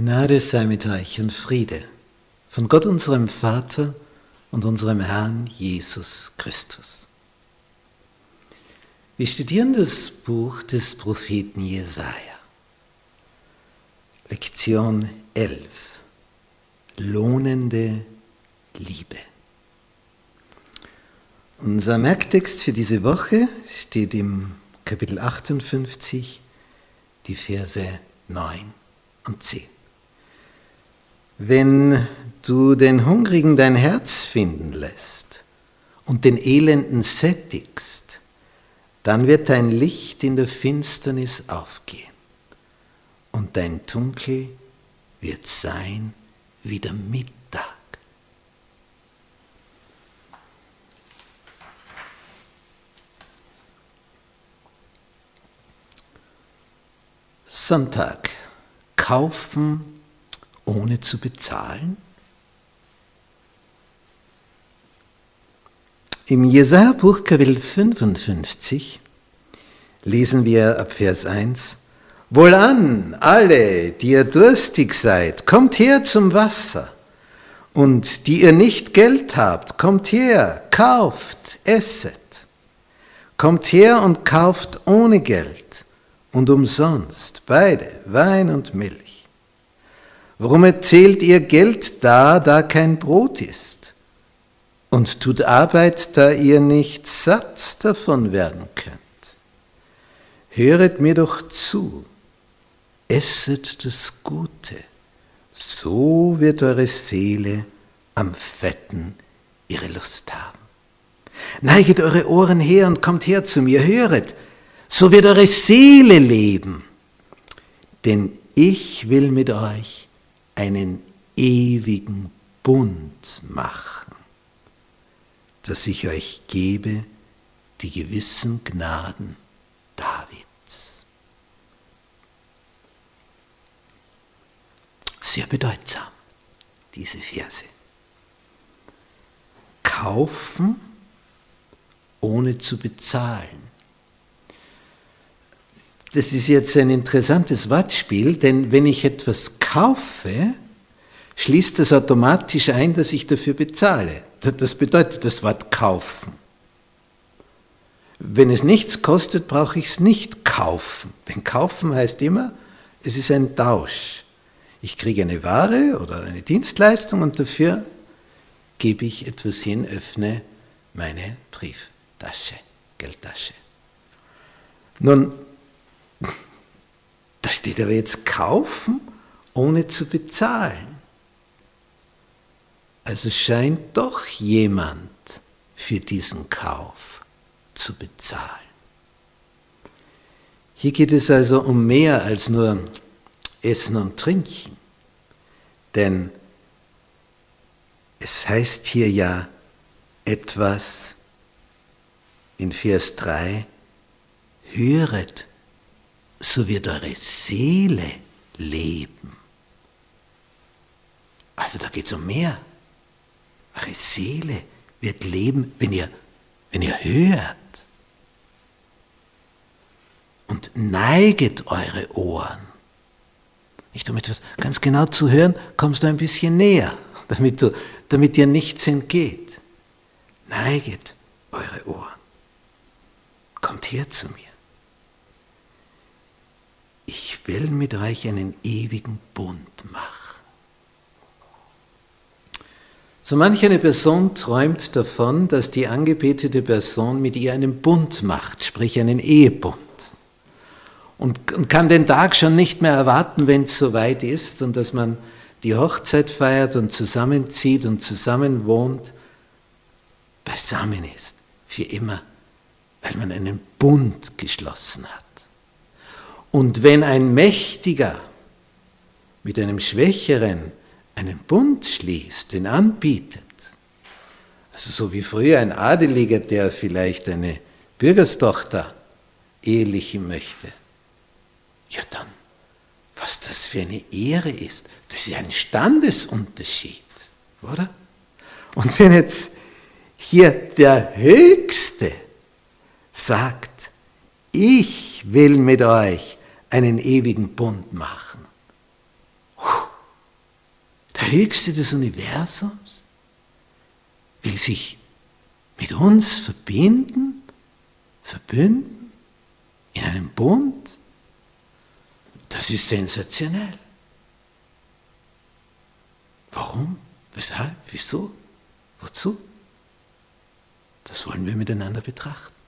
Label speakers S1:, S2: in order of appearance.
S1: Gnade sei mit euch und Friede von Gott unserem Vater und unserem Herrn Jesus Christus. Wir studieren das Buch des Propheten Jesaja. Lektion 11. Lohnende Liebe. Unser Merktext für diese Woche steht im Kapitel 58, die Verse 9 und 10. Wenn du den Hungrigen dein Herz finden lässt und den Elenden sättigst, dann wird dein Licht in der Finsternis aufgehen und dein Dunkel wird sein wie der Mittag. Sonntag. Kaufen ohne zu bezahlen? Im Jesaja-Buch Kapitel 55 lesen wir ab Vers 1: Wohlan, alle, die ihr durstig seid, kommt her zum Wasser. Und die ihr nicht Geld habt, kommt her, kauft, esset. Kommt her und kauft ohne Geld und umsonst beide, Wein und Milch. Warum erzählt ihr Geld da, da kein Brot ist? Und tut Arbeit, da ihr nicht satt davon werden könnt? Höret mir doch zu, esset das Gute, so wird eure Seele am Fetten ihre Lust haben. Neiget eure Ohren her und kommt her zu mir, höret, so wird eure Seele leben. Denn ich will mit euch einen ewigen Bund machen, dass ich euch gebe die gewissen Gnaden Davids. Sehr bedeutsam, diese Verse. Kaufen ohne zu bezahlen. Das ist jetzt ein interessantes Wortspiel, denn wenn ich etwas kaufe, schließt das automatisch ein, dass ich dafür bezahle. Das bedeutet das Wort kaufen. Wenn es nichts kostet, brauche ich es nicht kaufen. Denn kaufen heißt immer, es ist ein Tausch. Ich kriege eine Ware oder eine Dienstleistung und dafür gebe ich etwas hin, öffne meine Brieftasche, Geldtasche. Nun, da steht aber jetzt kaufen ohne zu bezahlen. Also scheint doch jemand für diesen Kauf zu bezahlen. Hier geht es also um mehr als nur Essen und Trinken, denn es heißt hier ja etwas in Vers 3, höret, so wird eure Seele leben. Also da geht es um mehr. Eure Seele wird leben, wenn ihr, wenn ihr hört. Und neiget eure Ohren. Nicht um etwas ganz genau zu hören, kommst du ein bisschen näher, damit, du, damit dir nichts entgeht. Neiget eure Ohren. Kommt her zu mir. Ich will mit euch einen ewigen Bund machen. So manch eine Person träumt davon, dass die angebetete Person mit ihr einen Bund macht, sprich einen Ehebund. Und, kann den Tag schon nicht mehr erwarten, wenn es soweit ist und dass man die Hochzeit feiert und zusammenzieht und zusammen wohnt, beisammen ist, für immer, weil man einen Bund geschlossen hat. Und wenn ein Mächtiger mit einem Schwächeren einen Bund schließt, den anbietet, also so wie früher ein Adeliger, der vielleicht eine Bürgerstochter ehelichen möchte, ja dann, was das für eine Ehre ist, das ist ein Standesunterschied, oder? Und wenn jetzt hier der Höchste sagt, ich will mit euch einen ewigen Bund machen, Höchste des Universums, will sich mit uns verbinden, verbünden, in einem Bund. Das ist sensationell. Warum? Weshalb? Wieso? Wozu? Das wollen wir miteinander betrachten.